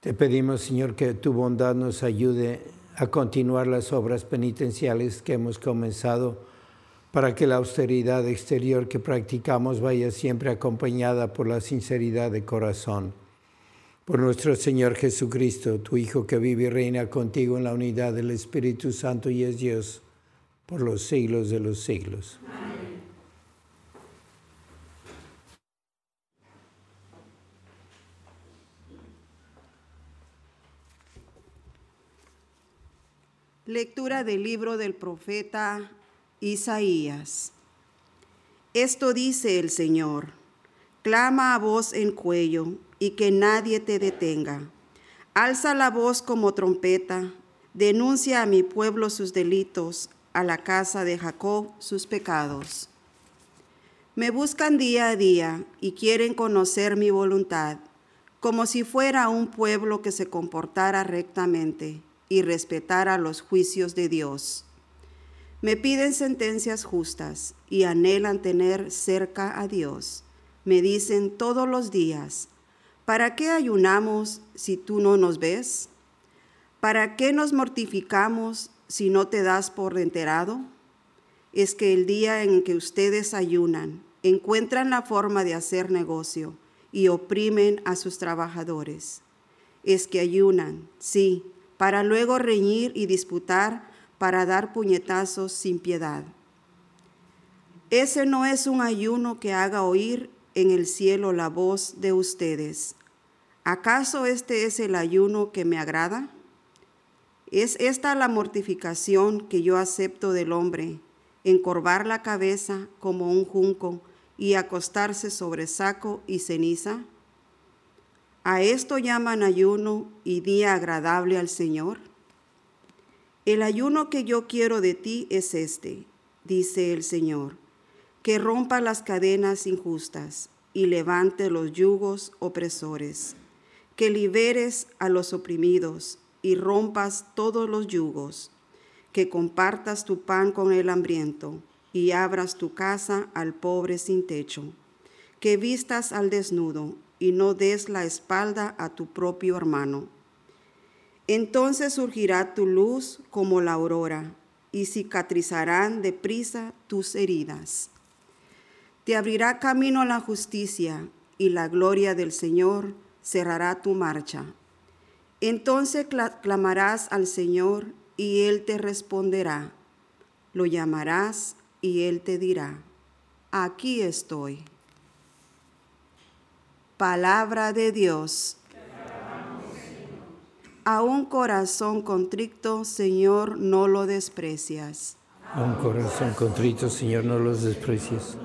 Te pedimos, Señor, que tu bondad nos ayude a continuar las obras penitenciales que hemos comenzado para que la austeridad exterior que practicamos vaya siempre acompañada por la sinceridad de corazón. Por nuestro Señor Jesucristo, tu Hijo que vive y reina contigo en la unidad del Espíritu Santo y es Dios por los siglos de los siglos. Lectura del libro del profeta Isaías. Esto dice el Señor, clama a voz en cuello y que nadie te detenga. Alza la voz como trompeta, denuncia a mi pueblo sus delitos, a la casa de Jacob sus pecados. Me buscan día a día y quieren conocer mi voluntad, como si fuera un pueblo que se comportara rectamente y respetar los juicios de Dios. Me piden sentencias justas y anhelan tener cerca a Dios. Me dicen todos los días, ¿para qué ayunamos si tú no nos ves? ¿Para qué nos mortificamos si no te das por enterado? Es que el día en que ustedes ayunan, encuentran la forma de hacer negocio y oprimen a sus trabajadores. Es que ayunan, sí, para luego reñir y disputar, para dar puñetazos sin piedad. Ese no es un ayuno que haga oír en el cielo la voz de ustedes. ¿Acaso este es el ayuno que me agrada? ¿Es esta la mortificación que yo acepto del hombre, encorvar la cabeza como un junco y acostarse sobre saco y ceniza? ¿A esto llaman ayuno y día agradable al Señor? El ayuno que yo quiero de ti es este, dice el Señor, que rompa las cadenas injustas y levante los yugos opresores, que liberes a los oprimidos y rompas todos los yugos, que compartas tu pan con el hambriento y abras tu casa al pobre sin techo, que vistas al desnudo y no des la espalda a tu propio hermano. Entonces surgirá tu luz como la aurora y cicatrizarán deprisa tus heridas. Te abrirá camino la justicia y la gloria del Señor cerrará tu marcha. Entonces clamarás al Señor y Él te responderá. Lo llamarás y Él te dirá, aquí estoy. Palabra de Dios. A un corazón contrito, Señor, no lo desprecias. A un corazón contrito, Señor, no los desprecias.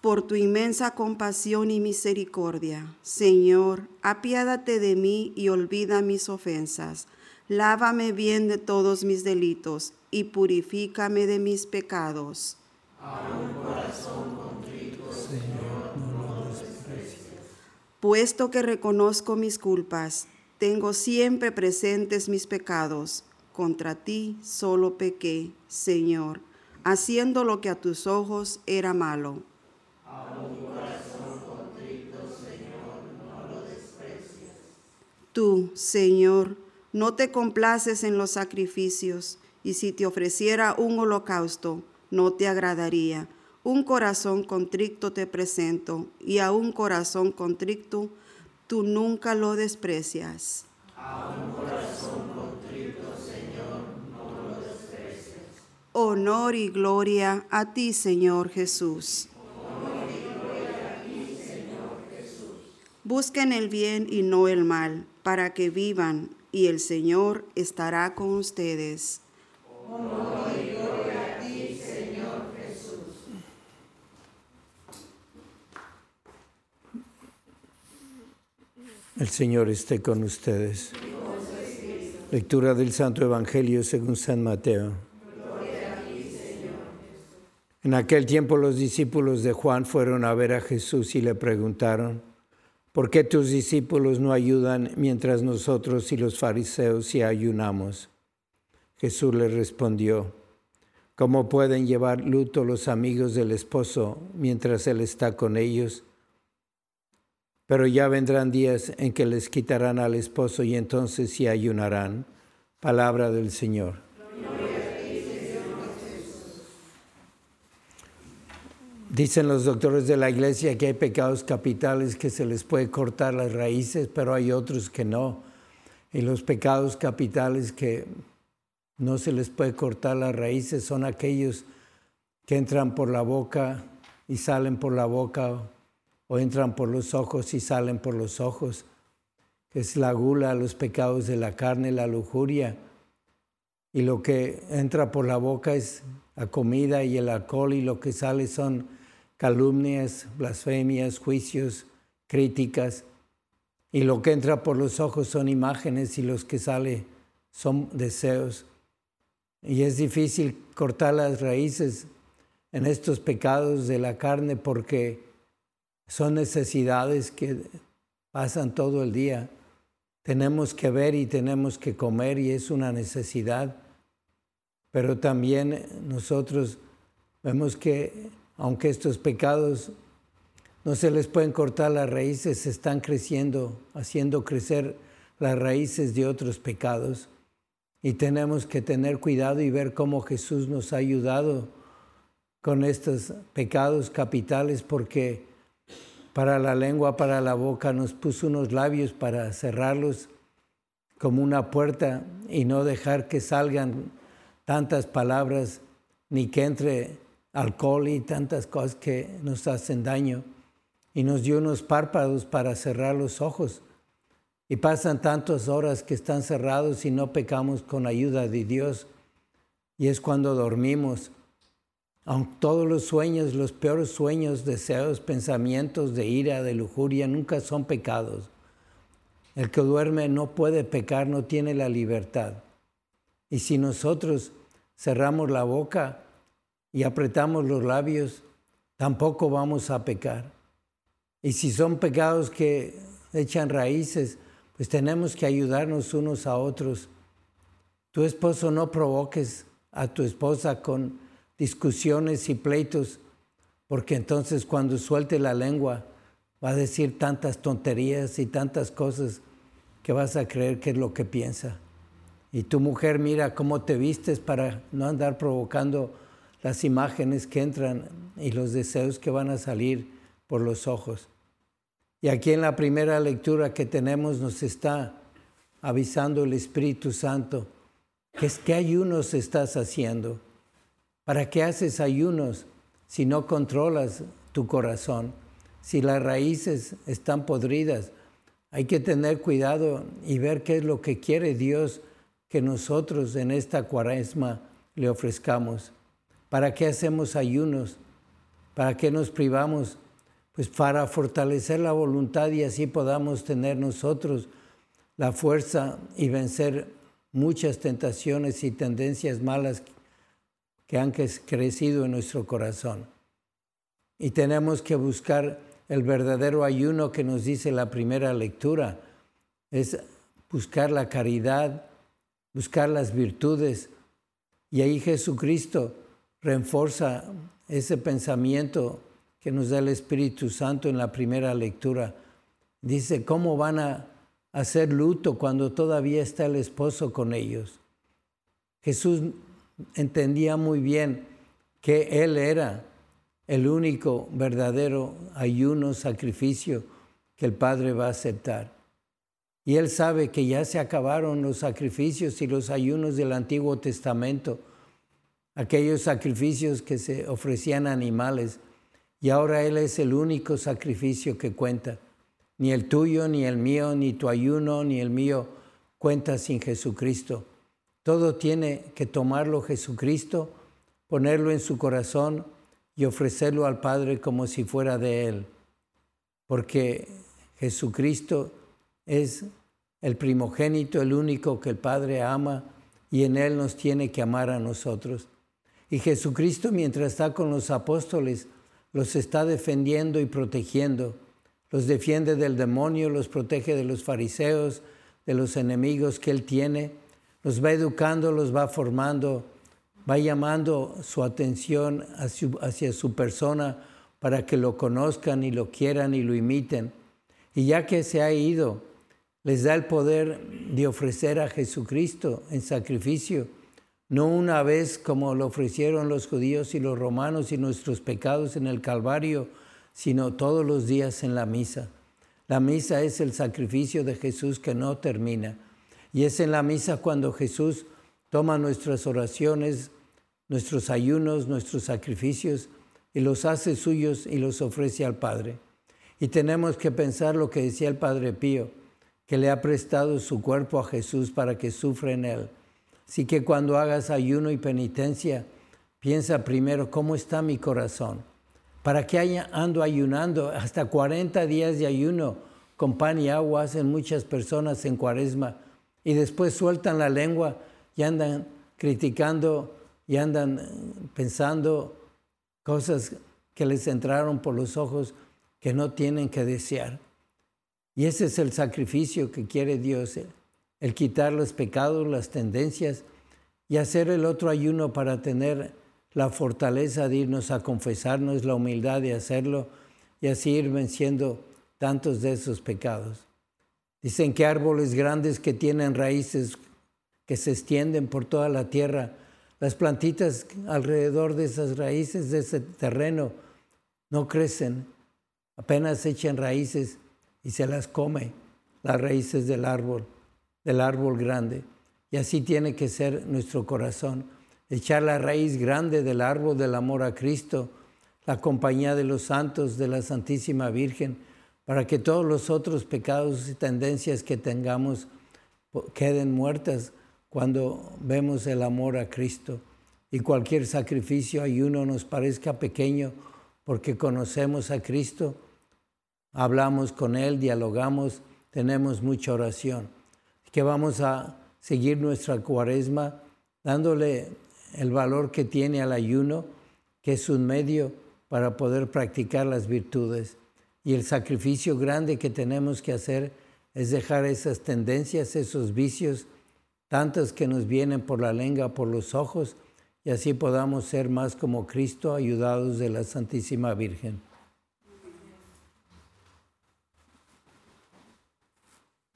Por tu inmensa compasión y misericordia, Señor, apiádate de mí y olvida mis ofensas. Lávame bien de todos mis delitos y purifícame de mis pecados. A un corazón contrito, Señor Puesto que reconozco mis culpas, tengo siempre presentes mis pecados. Contra ti solo pequé, Señor, haciendo lo que a tus ojos era malo. Tú, Señor, no te complaces en los sacrificios, y si te ofreciera un holocausto, no te agradaría un corazón contrito te presento, y a un corazón contrito tú nunca lo desprecias. Honor y gloria a ti, Señor Jesús. Honor y gloria a ti, Señor Jesús. Busquen el bien y no el mal, para que vivan, y el Señor estará con ustedes. Honor y El Señor esté con ustedes. Lectura del Santo Evangelio según San Mateo. En aquel tiempo los discípulos de Juan fueron a ver a Jesús y le preguntaron, ¿por qué tus discípulos no ayudan mientras nosotros y los fariseos sí ayunamos? Jesús les respondió, ¿cómo pueden llevar luto los amigos del esposo mientras él está con ellos? Pero ya vendrán días en que les quitarán al esposo y entonces sí ayunarán. Palabra del Señor. Dicen los doctores de la iglesia que hay pecados capitales que se les puede cortar las raíces, pero hay otros que no. Y los pecados capitales que no se les puede cortar las raíces son aquellos que entran por la boca y salen por la boca o entran por los ojos y salen por los ojos, que es la gula, los pecados de la carne, la lujuria. Y lo que entra por la boca es la comida y el alcohol y lo que sale son calumnias, blasfemias, juicios, críticas. Y lo que entra por los ojos son imágenes y los que sale son deseos. Y es difícil cortar las raíces en estos pecados de la carne porque son necesidades que pasan todo el día. Tenemos que ver y tenemos que comer y es una necesidad. Pero también nosotros vemos que aunque estos pecados no se les pueden cortar las raíces, están creciendo, haciendo crecer las raíces de otros pecados. Y tenemos que tener cuidado y ver cómo Jesús nos ha ayudado con estos pecados capitales porque para la lengua, para la boca, nos puso unos labios para cerrarlos como una puerta y no dejar que salgan tantas palabras ni que entre alcohol y tantas cosas que nos hacen daño. Y nos dio unos párpados para cerrar los ojos. Y pasan tantas horas que están cerrados y no pecamos con ayuda de Dios. Y es cuando dormimos. Aunque todos los sueños, los peores sueños, deseos, pensamientos de ira, de lujuria, nunca son pecados. El que duerme no puede pecar, no tiene la libertad. Y si nosotros cerramos la boca y apretamos los labios, tampoco vamos a pecar. Y si son pecados que echan raíces, pues tenemos que ayudarnos unos a otros. Tu esposo no provoques a tu esposa con discusiones y pleitos, porque entonces cuando suelte la lengua va a decir tantas tonterías y tantas cosas que vas a creer que es lo que piensa. Y tu mujer mira cómo te vistes para no andar provocando las imágenes que entran y los deseos que van a salir por los ojos. Y aquí en la primera lectura que tenemos nos está avisando el Espíritu Santo que es que ayunos estás haciendo. ¿Para qué haces ayunos si no controlas tu corazón? Si las raíces están podridas, hay que tener cuidado y ver qué es lo que quiere Dios que nosotros en esta cuaresma le ofrezcamos. ¿Para qué hacemos ayunos? ¿Para qué nos privamos? Pues para fortalecer la voluntad y así podamos tener nosotros la fuerza y vencer muchas tentaciones y tendencias malas que han crecido en nuestro corazón. Y tenemos que buscar el verdadero ayuno que nos dice la primera lectura, es buscar la caridad, buscar las virtudes. Y ahí Jesucristo reforza ese pensamiento que nos da el Espíritu Santo en la primera lectura. Dice, ¿cómo van a hacer luto cuando todavía está el esposo con ellos? Jesús entendía muy bien que Él era el único verdadero ayuno, sacrificio que el Padre va a aceptar. Y Él sabe que ya se acabaron los sacrificios y los ayunos del Antiguo Testamento aquellos sacrificios que se ofrecían a animales, y ahora Él es el único sacrificio que cuenta. Ni el tuyo, ni el mío, ni tu ayuno, ni el mío cuenta sin Jesucristo. Todo tiene que tomarlo Jesucristo, ponerlo en su corazón y ofrecerlo al Padre como si fuera de Él. Porque Jesucristo es el primogénito, el único que el Padre ama y en Él nos tiene que amar a nosotros. Y Jesucristo mientras está con los apóstoles, los está defendiendo y protegiendo. Los defiende del demonio, los protege de los fariseos, de los enemigos que Él tiene. Los va educando, los va formando, va llamando su atención hacia, su persona para que lo conozcan y lo quieran y lo imiten. Y ya que se ha ido, les da el poder de ofrecer a Jesucristo en sacrificio no una vez como lo ofrecieron los judíos y los romanos y nuestros pecados en el Calvario, sino todos los días en la misa. La misa es el sacrificio de Jesús que no termina. Y es en la misa cuando Jesús toma nuestras oraciones, nuestros ayunos, nuestros sacrificios y los hace suyos y los ofrece al Padre. Y tenemos que pensar lo que decía el Padre Pío, que le ha prestado su cuerpo a Jesús para que sufra en él Así que cuando hagas ayuno y penitencia, piensa primero cómo está mi corazón. ¿Para qué ando ayunando? Hasta 40 días de ayuno con pan y agua hacen muchas personas en cuaresma y después sueltan la lengua y andan criticando y andan eh, pensando cosas que les entraron por los ojos que no tienen que desear. Y ese es el sacrificio que quiere Dios el quitar los pecados, las tendencias y hacer el otro ayuno para tener la fortaleza de irnos a confesarnos, la humildad de hacerlo y así ir venciendo tantos de esos pecados. Dicen que árboles grandes que tienen raíces que se extienden por toda la tierra, las plantitas alrededor de esas raíces, de ese terreno, no crecen, apenas echan raíces y se las come las raíces del árbol del árbol grande. Y así tiene que ser nuestro corazón. Echar la raíz grande del árbol del amor a Cristo, la compañía de los santos, de la Santísima Virgen, para que todos los otros pecados y tendencias que tengamos queden muertas cuando vemos el amor a Cristo. y cualquier sacrificio, ayuno nos parezca pequeño porque conocemos a Cristo, hablamos con Él, dialogamos, tenemos mucha oración. Que vamos a seguir nuestra cuaresma dándole el valor que tiene al ayuno, que es un medio para poder practicar las virtudes. Y el sacrificio grande que tenemos que hacer es dejar esas tendencias, esos vicios, tantos que nos vienen por la lengua, por los ojos, y así podamos ser más como Cristo, ayudados de la Santísima Virgen.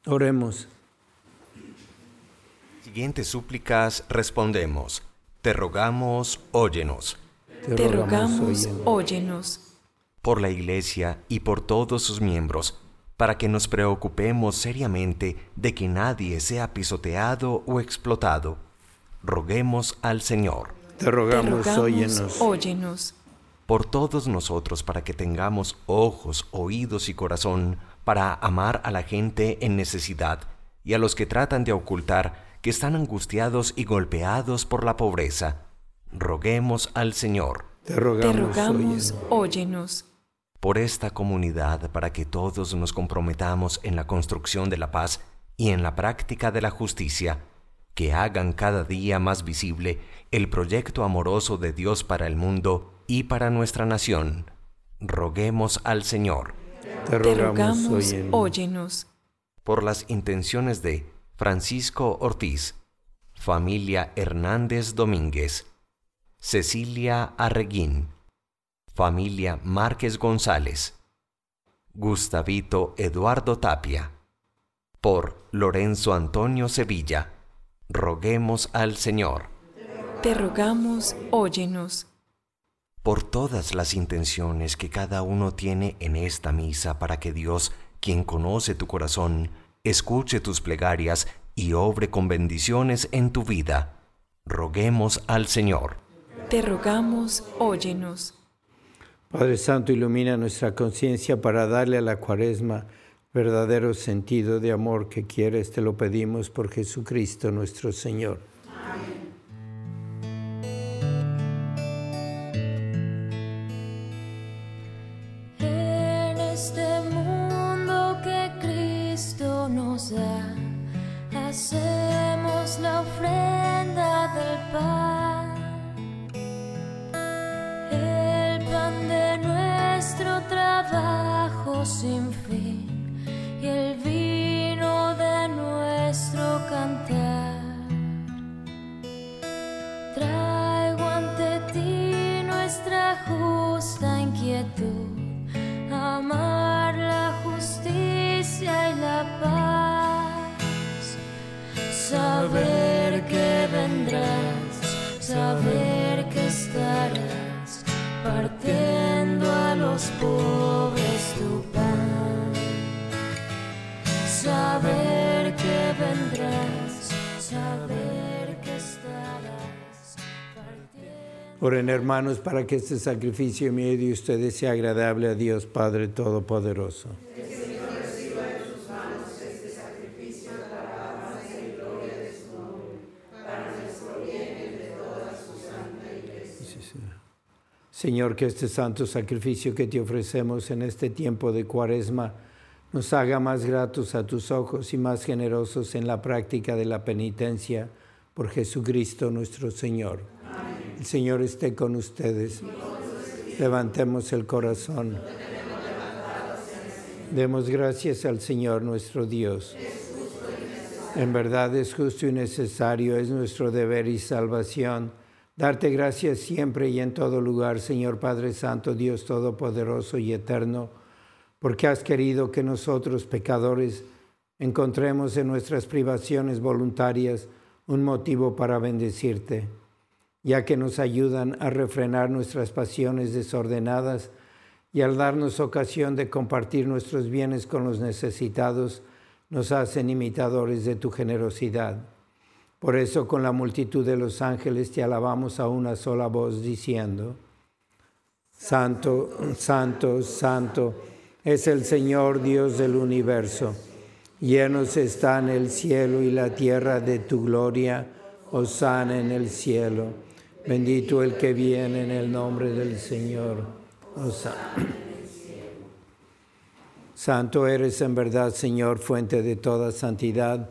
Oremos. Siguientes súplicas respondemos. Te rogamos, óyenos. Te rogamos, óyenos. Por la Iglesia y por todos sus miembros, para que nos preocupemos seriamente de que nadie sea pisoteado o explotado. Roguemos al Señor. Te rogamos, óyenos. óyenos. Por todos nosotros, para que tengamos ojos, oídos y corazón para amar a la gente en necesidad y a los que tratan de ocultar que están angustiados y golpeados por la pobreza. Roguemos al Señor. Te rogamos, óyenos. Por esta comunidad, para que todos nos comprometamos en la construcción de la paz y en la práctica de la justicia, que hagan cada día más visible el proyecto amoroso de Dios para el mundo y para nuestra nación. Roguemos al Señor. Te rogamos, óyenos. Por las intenciones de Francisco Ortiz, familia Hernández Domínguez, Cecilia Arreguín, familia Márquez González, Gustavito Eduardo Tapia, por Lorenzo Antonio Sevilla, roguemos al Señor. Te rogamos, óyenos por todas las intenciones que cada uno tiene en esta misa para que Dios, quien conoce tu corazón, escuche tus plegarias y obre con bendiciones en tu vida. Roguemos al Señor. Te rogamos, óyenos. Padre Santo, ilumina nuestra conciencia para darle a la cuaresma verdadero sentido de amor que quieres, te lo pedimos por Jesucristo nuestro Señor. sin saber que estarás partiendo a los pobres tu saber que vendrás, saber que estarás. Oren hermanos para que este sacrificio mío de ustedes sea agradable a Dios Padre Todopoderoso. Señor, que este santo sacrificio que te ofrecemos en este tiempo de cuaresma nos haga más gratos a tus ojos y más generosos en la práctica de la penitencia por Jesucristo nuestro Señor. El Señor esté con ustedes. Levantemos el corazón. Demos gracias al Señor nuestro Dios. En verdad es justo y necesario, es nuestro deber y salvación. Darte gracias siempre y en todo lugar, Señor Padre Santo, Dios Todopoderoso y Eterno porque has querido que nosotros, pecadores, encontremos en nuestras privaciones voluntarias un motivo para bendecirte, ya que nos ayudan a refrenar nuestras pasiones desordenadas y al darnos ocasión de compartir nuestros bienes con los necesitados, nos hacen imitadores de tu generosidad. Por eso con la multitud de los ángeles te alabamos a una sola voz diciendo, Santo, Santo, Santo es el Señor Dios del universo. Llenos están el cielo y la tierra de tu gloria, sana en el cielo. Bendito el que viene en el nombre del Señor. Hosanna. Santo eres en verdad, Señor, fuente de toda santidad.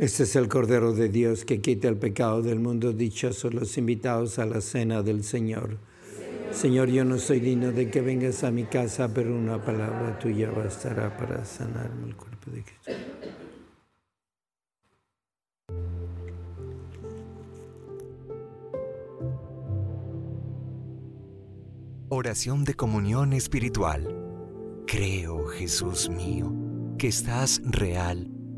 Este es el Cordero de Dios que quita el pecado del mundo. Dichosos los invitados a la cena del Señor. Señor, yo no soy digno de que vengas a mi casa, pero una palabra tuya bastará para sanarme el cuerpo de Cristo. Oración de comunión espiritual. Creo, Jesús mío, que estás real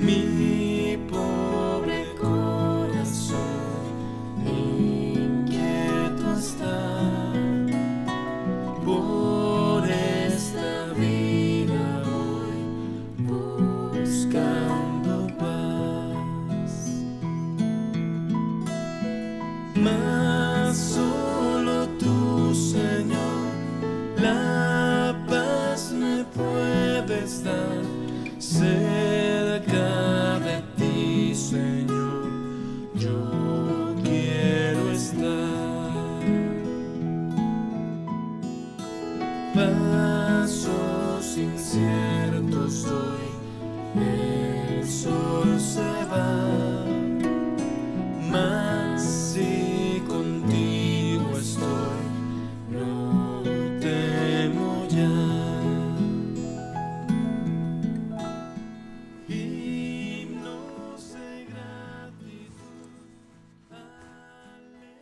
Mi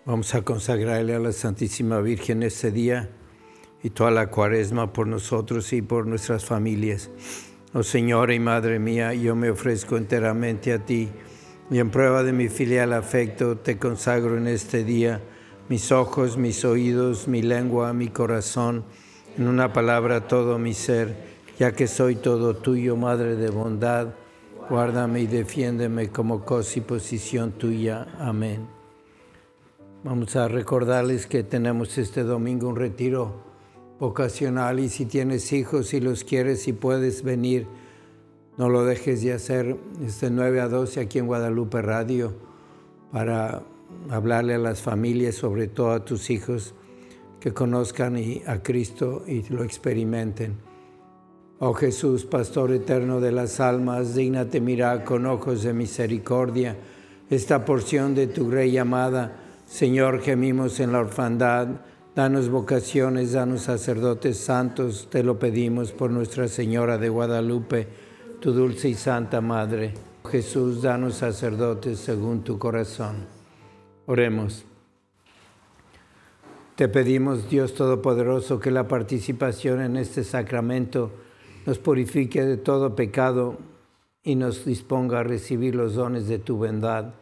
Vamos a consagrarle a la Santísima Virgen este día y toda la cuaresma por nosotros y por nuestras familias. Oh Señora y Madre mía, yo me ofrezco enteramente a ti y en prueba de mi filial afecto te consagro en este día mis ojos, mis oídos, mi lengua, mi corazón, en una palabra todo mi ser, ya que soy todo tuyo, Madre de bondad. Guárdame y defiéndeme como cosa y posición tuya. Amén. Vamos a recordarles que tenemos este domingo un retiro vocacional y si tienes hijos y los quieres y puedes venir, no lo dejes de hacer este 9 a 12 aquí en Guadalupe Radio para hablarle a las familias, sobre todo a tus hijos, que conozcan a Cristo y lo experimenten. Oh Jesús, Pastor eterno de las almas, dígnate mirar con ojos de misericordia esta porción de tu Grey amada. Señor, gemimos en la orfandad, danos vocaciones, danos sacerdotes santos, te lo pedimos por Nuestra Señora de Guadalupe, tu dulce y santa Madre. Jesús, danos sacerdotes según tu corazón. Oremos. Te pedimos, Dios Todopoderoso, que la participación en este sacramento nos purifique de todo pecado y nos disponga a recibir los dones de tu bondad.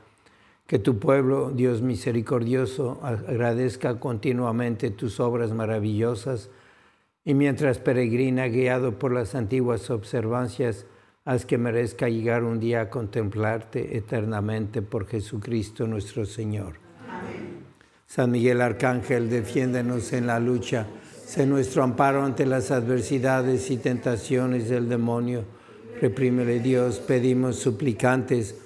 Que tu pueblo, Dios misericordioso, agradezca continuamente tus obras maravillosas y mientras peregrina, guiado por las antiguas observancias, haz que merezca llegar un día a contemplarte eternamente por Jesucristo nuestro Señor. San Miguel Arcángel, defiéndenos en la lucha, sé nuestro amparo ante las adversidades y tentaciones del demonio. Reprímele Dios, pedimos suplicantes,